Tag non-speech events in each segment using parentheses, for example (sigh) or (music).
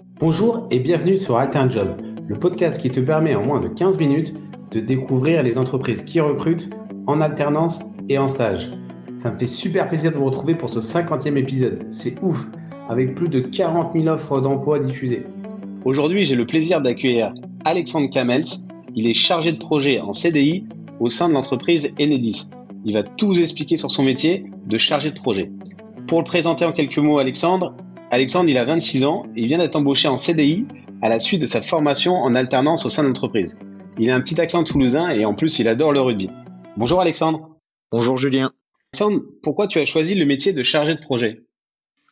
Bonjour et bienvenue sur Altern Job, le podcast qui te permet en moins de 15 minutes de découvrir les entreprises qui recrutent en alternance et en stage. Ça me fait super plaisir de vous retrouver pour ce 50e épisode. C'est ouf, avec plus de 40 000 offres d'emploi diffusées. Aujourd'hui, j'ai le plaisir d'accueillir Alexandre Kamels. Il est chargé de projet en CDI au sein de l'entreprise Enedis. Il va tout vous expliquer sur son métier de chargé de projet. Pour le présenter en quelques mots, Alexandre, Alexandre, il a 26 ans et il vient d'être embauché en CDI à la suite de sa formation en alternance au sein de l'entreprise. Il a un petit accent toulousain et en plus, il adore le rugby. Bonjour Alexandre. Bonjour Julien. Alexandre, pourquoi tu as choisi le métier de chargé de projet?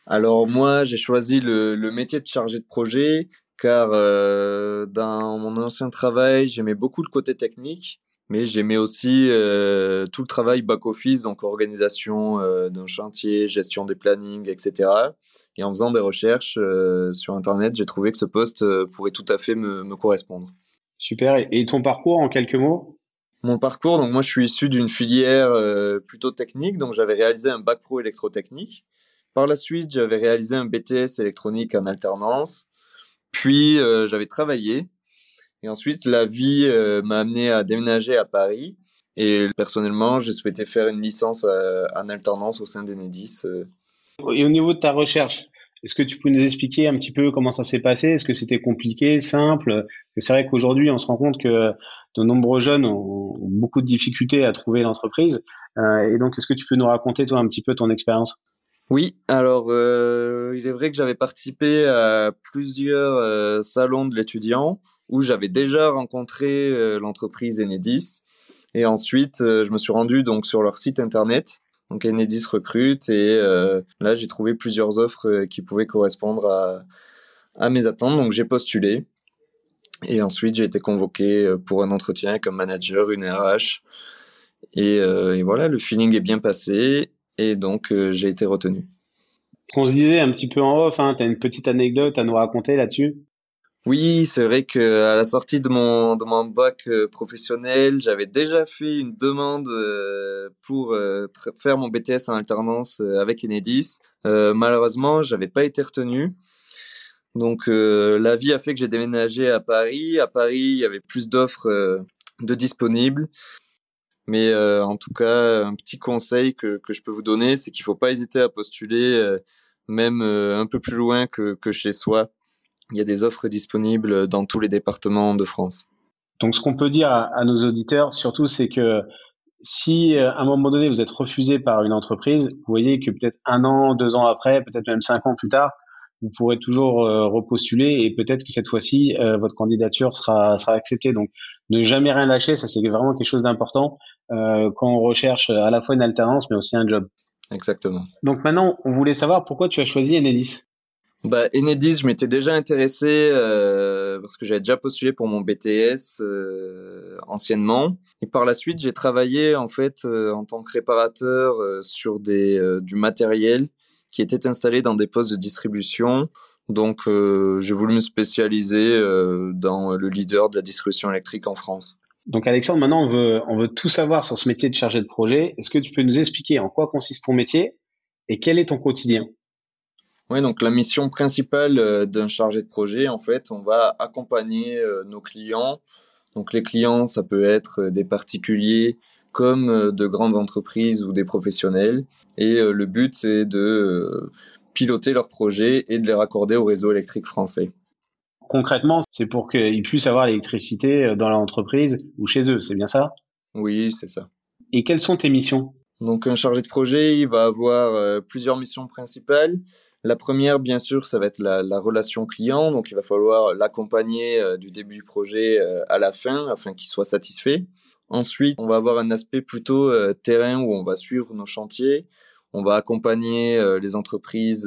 Alors moi, j'ai choisi le, métier de chargé de projet car euh, dans mon ancien travail, j'aimais beaucoup le côté technique mais j'aimais aussi euh, tout le travail back-office, donc organisation euh, d'un chantier, gestion des plannings, etc. Et en faisant des recherches euh, sur Internet, j'ai trouvé que ce poste pourrait tout à fait me, me correspondre. Super. Et ton parcours en quelques mots? Mon parcours, donc moi je suis issu d'une filière plutôt technique, donc j'avais réalisé un bac pro électrotechnique. Par la suite, j'avais réalisé un BTS électronique en alternance. Puis j'avais travaillé et ensuite, la vie euh, m'a amené à déménager à Paris. Et personnellement, j'ai souhaité faire une licence euh, en alternance au sein d'Enedis. Euh. Et au niveau de ta recherche, est-ce que tu peux nous expliquer un petit peu comment ça s'est passé? Est-ce que c'était compliqué, simple? C'est vrai qu'aujourd'hui, on se rend compte que de nombreux jeunes ont beaucoup de difficultés à trouver l'entreprise. et donc, est-ce que tu peux nous raconter, toi, un petit peu ton expérience? Oui, alors il est vrai que j'avais participé à plusieurs salons de l'étudiant où j'avais déjà rencontré euh, l'entreprise Enedis. Et ensuite, euh, je me suis rendu donc sur leur site internet. Donc Enedis recrute et euh, là j'ai trouvé plusieurs offres qui pouvaient correspondre à, à mes attentes. Donc j'ai postulé et ensuite j'ai été convoqué pour un entretien un manager, une RH. Et, et voilà, le feeling est bien passé et donc j'ai été retenu. On se disait un petit peu en off, hein, tu as une petite anecdote à nous raconter là-dessus? Oui, c'est vrai que à la sortie de mon de mon bac euh, professionnel, j'avais déjà fait une demande euh, pour euh, faire mon BTS en alternance avec Enedis. malheureusement, j'avais pas été retenu. Donc la vie a fait que j'ai déménagé à Paris. À Paris, il y avait plus d'offres de disponibles. Mais en tout cas, un petit conseil que, que je peux vous donner, c'est qu'il faut pas hésiter à postuler même un peu plus loin que, que chez soi il y a des offres disponibles dans tous les départements de France. Donc, ce qu'on peut dire à, nos auditeurs, surtout, c'est que si euh, à un moment donné vous êtes refusé par une entreprise, vous voyez que peut-être un an, deux ans après, peut-être même cinq ans plus tard, vous pourrez toujours euh, repostuler et peut-être que cette fois-ci euh, votre candidature sera sera acceptée. Donc ne jamais rien lâcher, ça c'est vraiment quelque chose d'important quand on recherche à la fois une alternance mais aussi un job. Exactement. Donc maintenant, on voulait savoir pourquoi tu as choisi Enedis. Bah, Enedis, je m'étais déjà intéressé euh, parce que j'avais déjà postulé pour mon BTS euh, anciennement. Et par la suite, j'ai travaillé en fait euh, en tant que réparateur euh, sur des euh, du matériel qui était installé dans des postes de distribution. Donc, j'ai voulu me spécialiser dans le leader de la distribution électrique en France. Donc, Alexandre, maintenant, on veut on veut tout savoir sur ce métier de chargé de projet. Est-ce que tu peux nous expliquer en quoi consiste ton métier et quel est ton quotidien? Oui, donc la mission principale euh, d'un chargé de projet, en fait, on va accompagner euh, nos clients. Donc les clients, ça peut être euh, des particuliers comme de grandes entreprises ou des professionnels. Et le but, c'est de piloter leurs projets et de les raccorder au réseau électrique français. Concrètement, c'est pour qu'ils puissent avoir l'électricité dans l'entreprise ou chez eux, c'est bien ça? Oui, c'est ça. Et quelles sont tes missions? Donc un chargé de projet, il va avoir plusieurs missions principales. La première, bien sûr, ça va être la, relation client. Donc, il va falloir l'accompagner euh, du début du projet euh, à la fin afin qu'il soit satisfait. Ensuite, on va avoir un aspect plutôt euh, terrain où on va suivre nos chantiers. On va accompagner les entreprises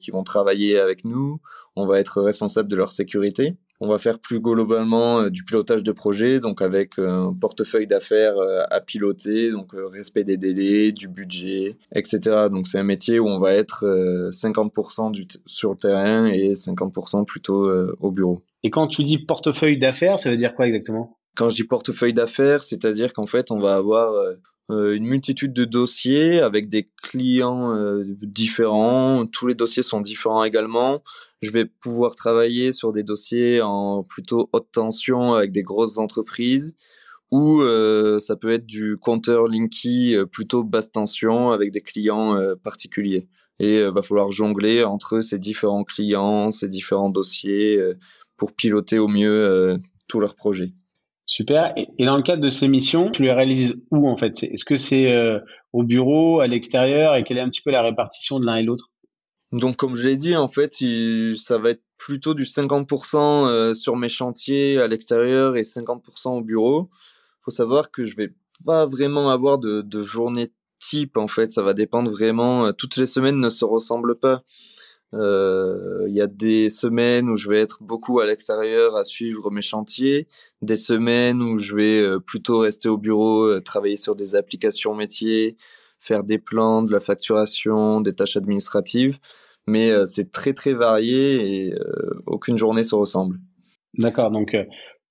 qui vont travailler avec nous. On va être responsable de leur sécurité. On va faire plus globalement euh, du pilotage de projet, donc avec un portefeuille d'affaires euh, à piloter, donc euh, respect des délais, du budget, etc. Donc c'est un métier où on va être 50% du sur le terrain et 50% plutôt au bureau. Et quand tu dis portefeuille d'affaires, ça veut dire quoi exactement? Quand je dis portefeuille d'affaires, c'est-à-dire qu'en fait, on va avoir une multitude de dossiers avec des clients différents. Tous les dossiers sont différents également. Je vais pouvoir travailler sur des dossiers en plutôt haute tension avec des grosses entreprises ou ça peut être du compteur Linky plutôt basse tension avec des clients particuliers et va falloir jongler entre ces différents clients, ces différents dossiers pour piloter au mieux tous leurs projets. Super. Et, dans le cadre de ces missions, tu les réalises où en fait? Est-ce que c'est au bureau, à l'extérieur? Et quelle est un petit peu la répartition de l'un et l'autre? Donc, comme je l'ai dit, en fait, ça va être plutôt du 50% sur mes chantiers à l'extérieur et 50% au bureau. Il faut savoir que je vais pas vraiment avoir de, de journée type en fait, ça va dépendre vraiment. Euh, toutes les semaines ne se ressemblent pas. Euh, il y a des semaines où je vais être beaucoup à l'extérieur à suivre mes chantiers, des semaines où je vais euh, plutôt rester au bureau, travailler sur des applications métiers, faire des plans, de la facturation, des tâches administratives. Mais c'est très très varié et aucune journée se ressemble. D'accord. Donc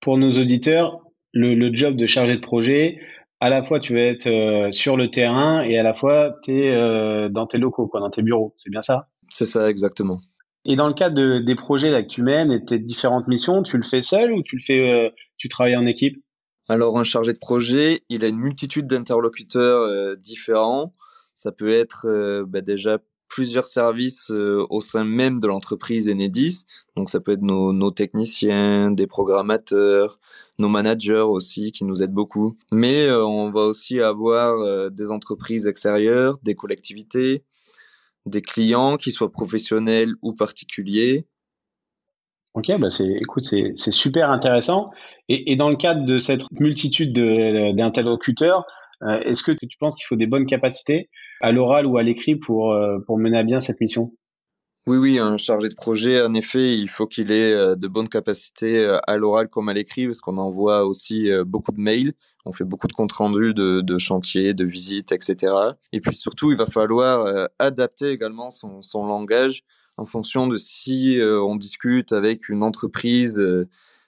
pour nos auditeurs, le, job de chargé de projet, à la fois tu vas être euh, sur le terrain et à la fois tu es euh, dans tes locaux, quoi, dans tes bureaux. C'est bien ça? C'est ça, exactement. Et dans le cadre de, des projets là, que tu mènes et tes différentes missions, tu le fais seul ou tu le fais, euh, tu travailles en équipe? Alors un chargé de projet, il a une multitude d'interlocuteurs différents. Ça peut être bah, déjà plusieurs services au sein même de l'entreprise Enedis. Donc ça peut être nos, nos techniciens, des programmateurs, nos managers aussi qui nous aident beaucoup. Mais euh, on va aussi avoir euh, des entreprises extérieures, des collectivités, des clients qui soient professionnels ou particuliers. Ok, bah c'est, écoute, c'est, c'est super intéressant. Et, et, dans le cadre de cette multitude d'interlocuteurs, euh, est-ce que tu penses qu'il faut des bonnes capacités à l'oral ou à l'écrit pour, pour mener à bien cette mission? Oui, oui, un chargé de projet, en effet, il faut qu'il ait euh, de bonnes capacités euh, à l'oral comme à l'écrit, parce qu'on envoie aussi euh, beaucoup de mails, on fait beaucoup de comptes rendus de, chantiers, de visites, etc. Et puis surtout, il va falloir adapter également son langage en fonction de si on discute avec une entreprise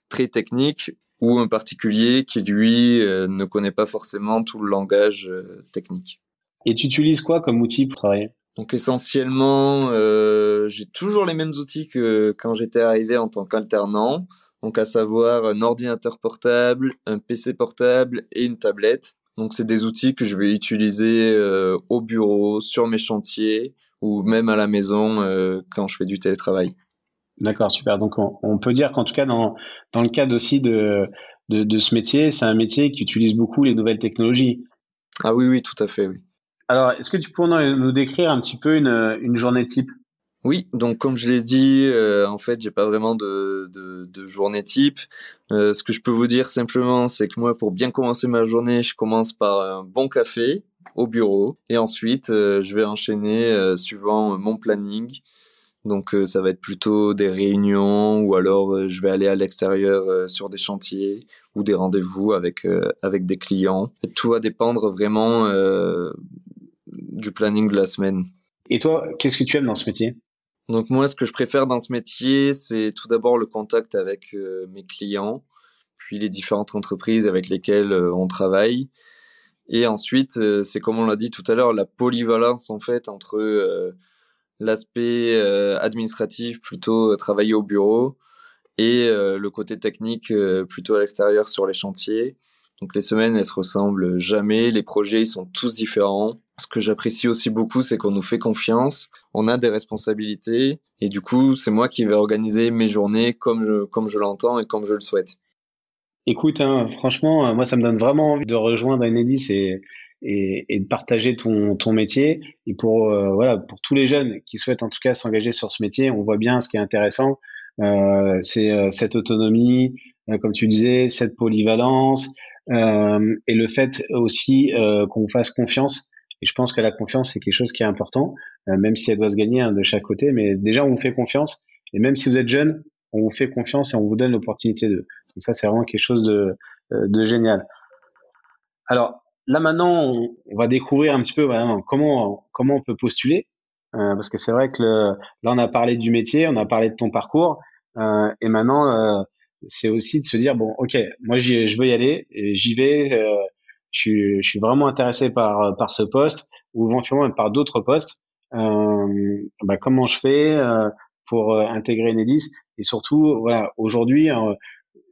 très technique ou un particulier qui, lui, ne connaît pas forcément tout le langage technique. Et tu utilises quoi comme outil pour travailler? Donc essentiellement, euh, j'ai toujours les mêmes outils que quand j'étais arrivé en tant qu'alternant. Donc à savoir un ordinateur portable, un PC portable et une tablette. Donc c'est des outils que je vais utiliser euh, au bureau, sur mes chantiers ou même à la maison euh, quand je fais du télétravail. D'accord, super. Donc on, peut dire qu'en tout cas dans, dans le cadre aussi de, de, de ce métier, c'est un métier qui utilise beaucoup les nouvelles technologies. Ah oui, oui, tout à fait, oui. Alors, est-ce que tu pourrais nous décrire un petit peu une, journée type? Oui, donc comme je l'ai dit, euh, en fait, j'ai pas vraiment de, journée type. Euh, ce que je peux vous dire simplement, c'est que moi, pour bien commencer ma journée, je commence par un bon café au bureau et ensuite, euh, je vais enchaîner suivant mon planning. Donc, ça va être plutôt des réunions ou alors je vais aller à l'extérieur sur des chantiers ou des rendez-vous avec avec des clients. tout va dépendre vraiment du planning de la semaine. Et toi, qu'est-ce que tu aimes dans ce métier? Donc moi, ce que je préfère dans ce métier, c'est tout d'abord le contact avec euh, mes clients, puis les différentes entreprises avec lesquelles euh, on travaille. Et ensuite, euh, c'est comme on l'a dit tout à l'heure, la polyvalence en fait entre l'aspect administratif, plutôt travailler au bureau, et le côté technique, plutôt à l'extérieur sur les chantiers. Donc les semaines, elles se ressemblent jamais. Les projets, ils sont tous différents. Ce que j'apprécie aussi beaucoup, c'est qu'on nous fait confiance, on a des responsabilités, et du coup, c'est moi qui vais organiser mes journées comme je, comme je l'entends et comme je le souhaite. Écoute, hein, franchement, euh, moi, ça me donne vraiment envie de rejoindre Enedis et, et, de partager ton, ton métier. Et pour, euh, voilà, pour tous les jeunes qui souhaitent en tout cas s'engager sur ce métier, on voit bien ce qui est intéressant, euh, c'est cette autonomie, comme tu disais, cette polyvalence, et le fait aussi qu'on fasse confiance et je pense que la confiance, c'est quelque chose qui est important, euh, même si elle doit se gagner hein, de chaque côté. Mais déjà, on vous fait confiance. Et même si vous êtes jeune, on vous fait confiance et on vous donne l'opportunité de. Donc ça, c'est vraiment quelque chose de, euh, génial. Alors là maintenant, on, va découvrir un petit peu comment comment on peut postuler, euh, parce que c'est vrai que là on a parlé du métier, on a parlé de ton parcours, et maintenant c'est aussi de se dire bon, ok, moi je veux y aller, j'y vais, je suis, vraiment intéressé par, par ce poste ou éventuellement par d'autres postes. Euh, bah, comment je fais euh, pour euh, intégrer Enedis et surtout, voilà, aujourd'hui,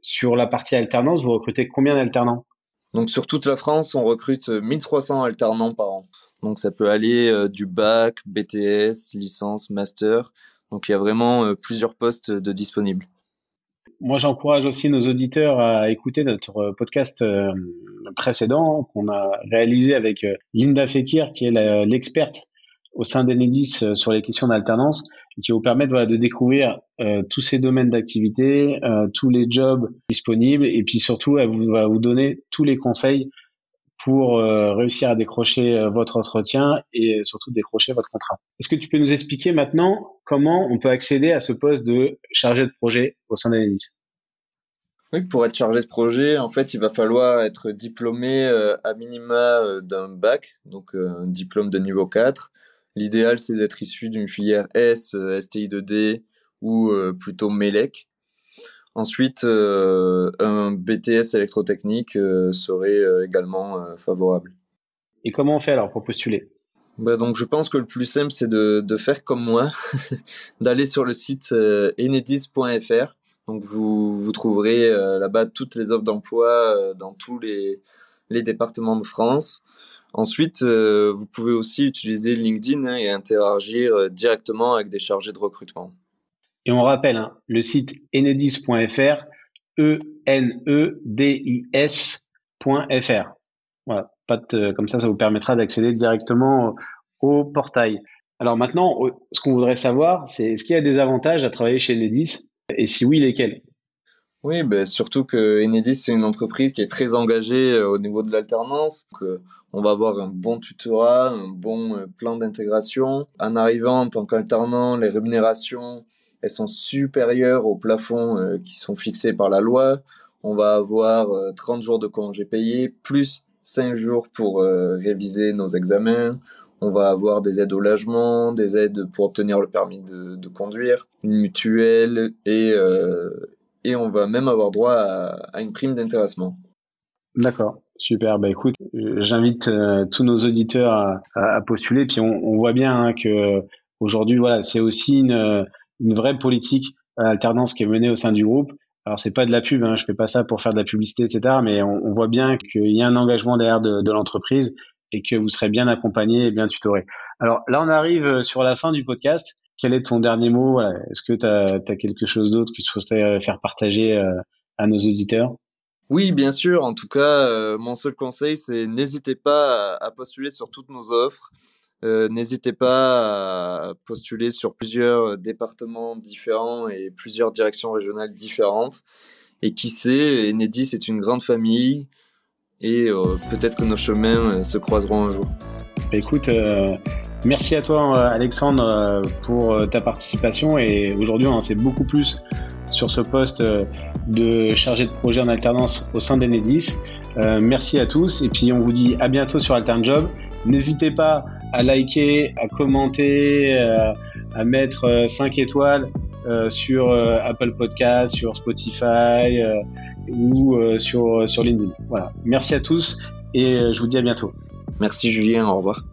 sur la partie alternance, vous recrutez combien d'alternants? Donc sur toute la France, on recrute 1300 alternants par an. Donc ça peut aller du bac, BTS, licence, master. Donc il y a vraiment plusieurs postes de disponibles. Moi, j'encourage aussi nos auditeurs à écouter notre podcast précédent qu'on a réalisé avec Linda Fekir, qui est l'experte au sein d'Enedis euh, sur les questions d'alternance qui vous voilà, de découvrir euh, tous ces domaines d'activité, euh, tous les jobs disponibles et puis surtout elle va vous donner tous les conseils pour réussir à décrocher votre entretien et surtout décrocher votre contrat. Est-ce que tu peux nous expliquer maintenant comment on peut accéder à ce poste de chargé de projet au sein d'Enedis oui, pour être chargé de projet, en fait, il va falloir être diplômé à minima d'un bac, donc un diplôme de niveau 4, L'idéal, c'est d'être issu d'une filière S, euh, STI2D ou euh, plutôt MELEC. Ensuite, euh, un BTS électrotechnique serait également favorable. Et comment on fait alors pour postuler? Bah donc je pense que le plus simple c'est de, de faire comme moi, (laughs) d'aller sur le site enedis.fr. Donc vous, vous trouverez là-bas toutes les offres d'emploi dans tous les, les départements de France. Ensuite, euh, vous pouvez aussi utiliser LinkedIn hein, et interagir euh, directement avec des chargés de recrutement. Et on rappelle, hein, le site enedis.fr, E-N-E-D-I-S.fr. Voilà, comme ça, ça vous permettra d'accéder directement au, portail. Alors maintenant, ce qu'on voudrait savoir, c'est est-ce qu'il y a des avantages à travailler chez Enedis? Et si oui, lesquels? Oui, ben surtout que Enedis, c'est une entreprise qui est très engagée euh, au niveau de l'alternance. Donc, on va avoir un bon tutorat, un bon euh, plan d'intégration. En arrivant en tant qu'alternant, les rémunérations, elles sont supérieures aux plafonds euh, qui sont fixés par la loi. On va avoir 30 jours de congés payés, plus 5 jours pour réviser nos examens. On va avoir des aides au logement, des aides pour obtenir le permis de, conduire, une mutuelle et, et on va même avoir droit à, une prime d'intéressement. D'accord, super. Bah écoute, j'invite euh, tous nos auditeurs à, postuler. Puis on, voit bien hein, que aujourd'hui, voilà, c'est aussi une, une vraie politique alternance qui est menée au sein du groupe. Alors c'est pas de la pub, hein, je fais pas ça pour faire de la publicité, etc. Mais on, voit bien qu'il y a un engagement derrière de, de l'entreprise et que vous serez bien accompagné et bien tutoré. Alors là, on arrive sur la fin du podcast quel est ton dernier mot? Est-ce que tu as, quelque chose d'autre que tu souhaiterais faire partager euh, à nos auditeurs? Oui, bien sûr. En tout cas, euh, mon seul conseil, c'est n'hésitez pas à, postuler sur toutes nos offres. Euh, n'hésitez pas à postuler sur plusieurs départements différents et plusieurs directions régionales différentes. Et qui sait, Enedis est une grande famille et peut-être que nos chemins se croiseront un jour. Écoute, Merci à toi Alexandre euh, pour euh, ta participation et aujourd'hui on en sait beaucoup plus sur ce poste euh, de chargé de projet en alternance au sein d'Enedis. merci à tous et puis on vous dit à bientôt sur AlternJob. N'hésitez pas à liker, à commenter, à mettre 5 étoiles sur Apple Podcast, sur Spotify ou sur, sur LinkedIn. Voilà. Merci à tous et je vous dis à bientôt. Merci Julien, au revoir.